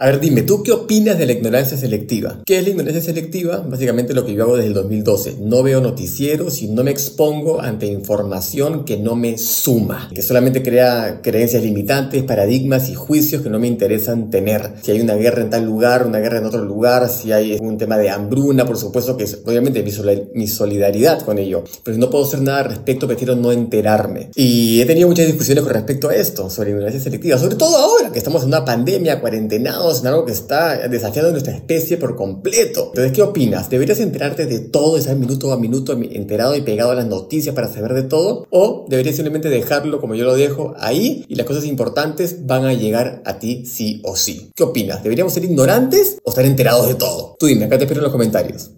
A ver, dime, ¿tú qué opinas de la ignorancia selectiva? ¿Qué es la ignorancia selectiva? Básicamente lo que yo hago desde el 2012. No veo noticieros y no me expongo ante información que no me suma, que solamente crea creencias limitantes, paradigmas y juicios que no me interesan tener. Si hay una guerra en tal lugar, una guerra en otro lugar, si hay un tema de hambruna, por supuesto que es obviamente mi solidaridad con ello. Pero si no puedo hacer nada al respecto, prefiero no enterarme. Y he tenido muchas discusiones con respecto a esto, sobre ignorancia selectiva, sobre todo ahora que estamos en una pandemia, cuarentenado en algo que está desafiando nuestra especie por completo. Entonces, ¿qué opinas? ¿Deberías enterarte de todo, estar minuto a minuto enterado y pegado a las noticias para saber de todo? ¿O deberías simplemente dejarlo como yo lo dejo ahí y las cosas importantes van a llegar a ti sí o sí? ¿Qué opinas? ¿Deberíamos ser ignorantes o estar enterados de todo? Tú dime, acá te espero en los comentarios.